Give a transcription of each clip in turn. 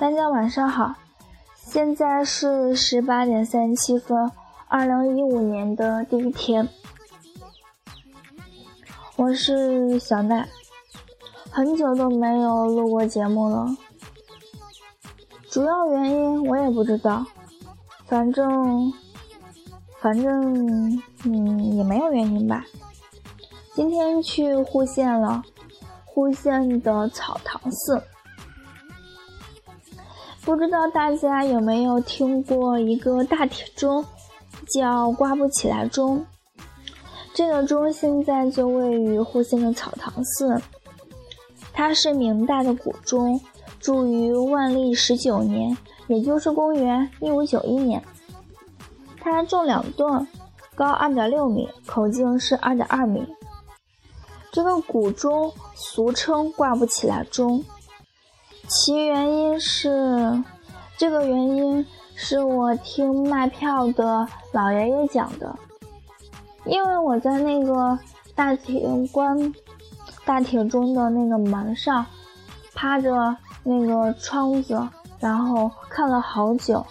大家晚上好，现在是十八点三十七分，二零一五年的第一天，我是小奈，很久都没有录过节目了，主要原因我也不知道，反正反正嗯也没有原因吧。今天去户县了，户县的草堂寺。不知道大家有没有听过一个大铁钟，叫刮不起来钟。这个钟现在就位于户县的草堂寺，它是明代的古钟，铸于万历十九年，也就是公元一五九一年。它重两吨，高二点六米，口径是二点二米。这个古钟俗称挂不起来钟。其原因是，这个原因是我听卖票的老爷爷讲的。因为我在那个大铁关大铁钟的那个门上趴着那个窗子，然后看了好久。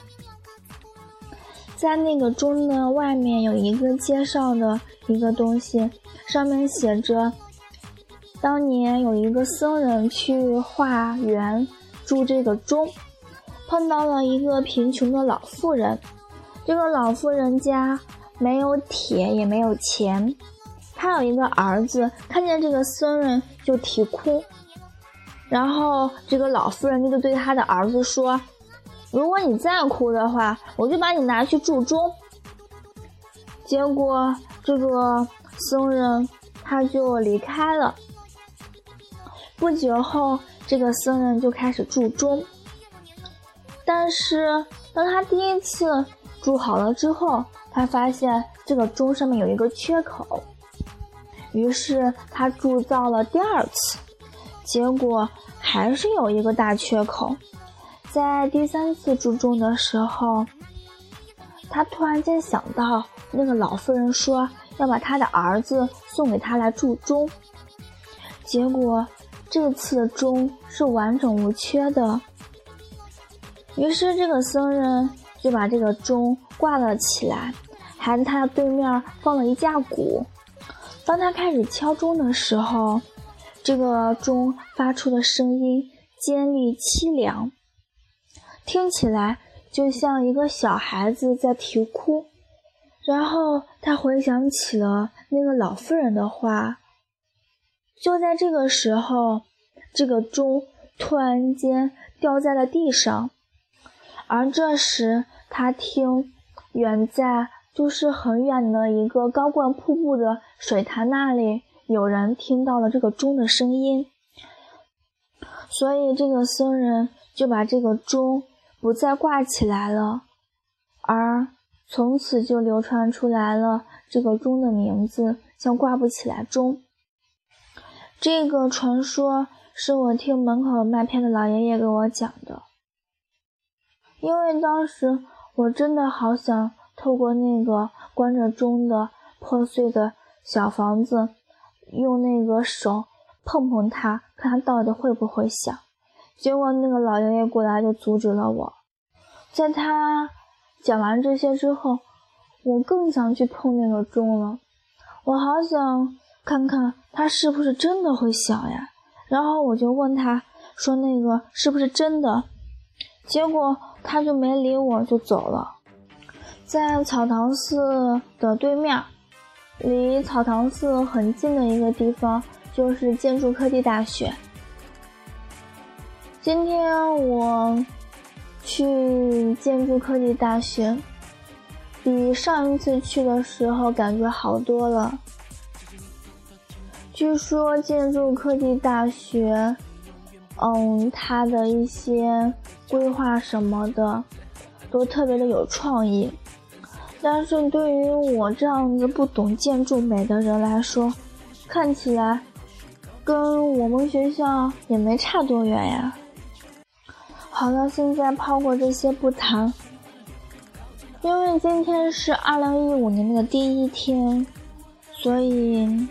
在那个钟的外面有一个介绍的一个东西，上面写着。当年有一个僧人去化缘铸这个钟，碰到了一个贫穷的老妇人。这个老妇人家没有铁也没有钱，他有一个儿子，看见这个僧人就啼哭。然后这个老妇人就对他的儿子说：“如果你再哭的话，我就把你拿去铸钟。”结果这个僧人他就离开了。不久后，这个僧人就开始铸钟。但是，当他第一次铸好了之后，他发现这个钟上面有一个缺口，于是他铸造了第二次，结果还是有一个大缺口。在第三次铸钟的时候，他突然间想到，那个老妇人说要把他的儿子送给他来铸钟，结果。这次的钟是完整无缺的，于是这个僧人就把这个钟挂了起来，还在他的对面放了一架鼓。当他开始敲钟的时候，这个钟发出的声音尖利凄凉，听起来就像一个小孩子在啼哭。然后他回想起了那个老妇人的话。就在这个时候，这个钟突然间掉在了地上，而这时他听远在就是很远的一个高灌瀑布的水潭那里，有人听到了这个钟的声音，所以这个僧人就把这个钟不再挂起来了，而从此就流传出来了这个钟的名字，叫挂不起来钟。这个传说是我听门口卖片的老爷爷给我讲的，因为当时我真的好想透过那个关着钟的破碎的小房子，用那个手碰碰它，看它到底会不会响。结果那个老爷爷过来就阻止了我。在他讲完这些之后，我更想去碰那个钟了，我好想。看看它是不是真的会响呀？然后我就问他说：“那个是不是真的？”结果他就没理我，就走了。在草堂寺的对面，离草堂寺很近的一个地方就是建筑科技大学。今天我去建筑科技大学，比上一次去的时候感觉好多了。据说建筑科技大学，嗯，它的一些规划什么的都特别的有创意，但是对于我这样子不懂建筑美的人来说，看起来跟我们学校也没差多远呀。好了，现在抛过这些不谈，因为今天是二零一五年的第一天，所以。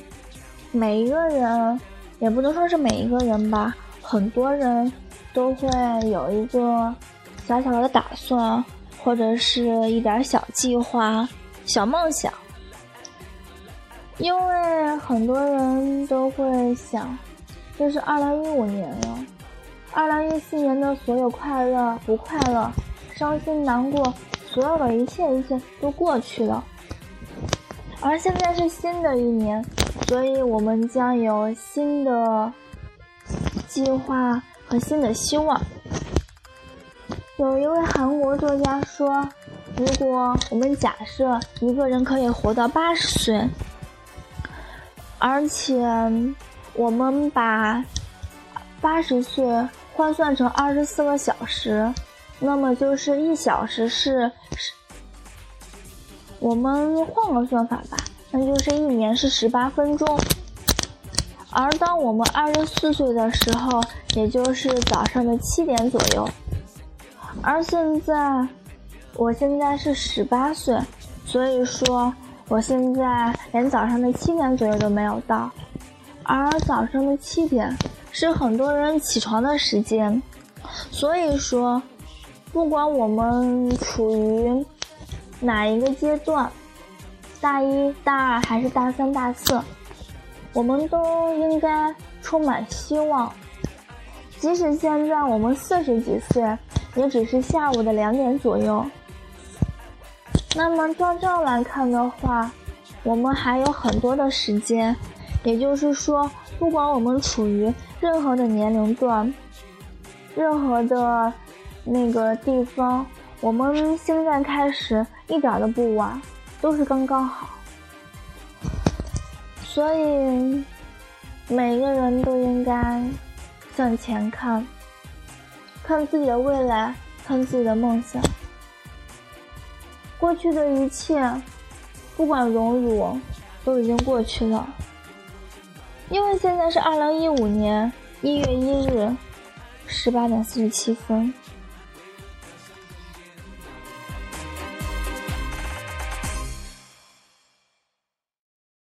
每一个人，也不能说是每一个人吧，很多人都会有一个小小的打算，或者是一点小计划、小梦想。因为很多人都会想，这是二零一五年了，二零一四年的所有快乐、不快乐、伤心、难过，所有的一切一切都过去了，而现在是新的一年，所以我们将有新的计划和新的希望。有一位韩国作家说，如果我们假设一个人可以活到八十岁。而且，我们把八十岁换算成二十四个小时，那么就是一小时是是。我们换个算法吧，那就是一年是十八分钟。而当我们二十四岁的时候，也就是早上的七点左右。而现在，我现在是十八岁，所以说。我现在连早上的七点左右都没有到，而早上的七点是很多人起床的时间，所以说，不管我们处于哪一个阶段，大一、大二还是大三、大四，我们都应该充满希望。即使现在我们四十几岁，也只是下午的两点左右。那么照这样来看的话，我们还有很多的时间，也就是说，不管我们处于任何的年龄段，任何的那个地方，我们现在开始一点都不晚，都是刚刚好。所以，每个人都应该向前看，看自己的未来，看自己的梦想。过去的一切，不管荣辱，都已经过去了。因为现在是二零一五年一月一日十八点四十七分。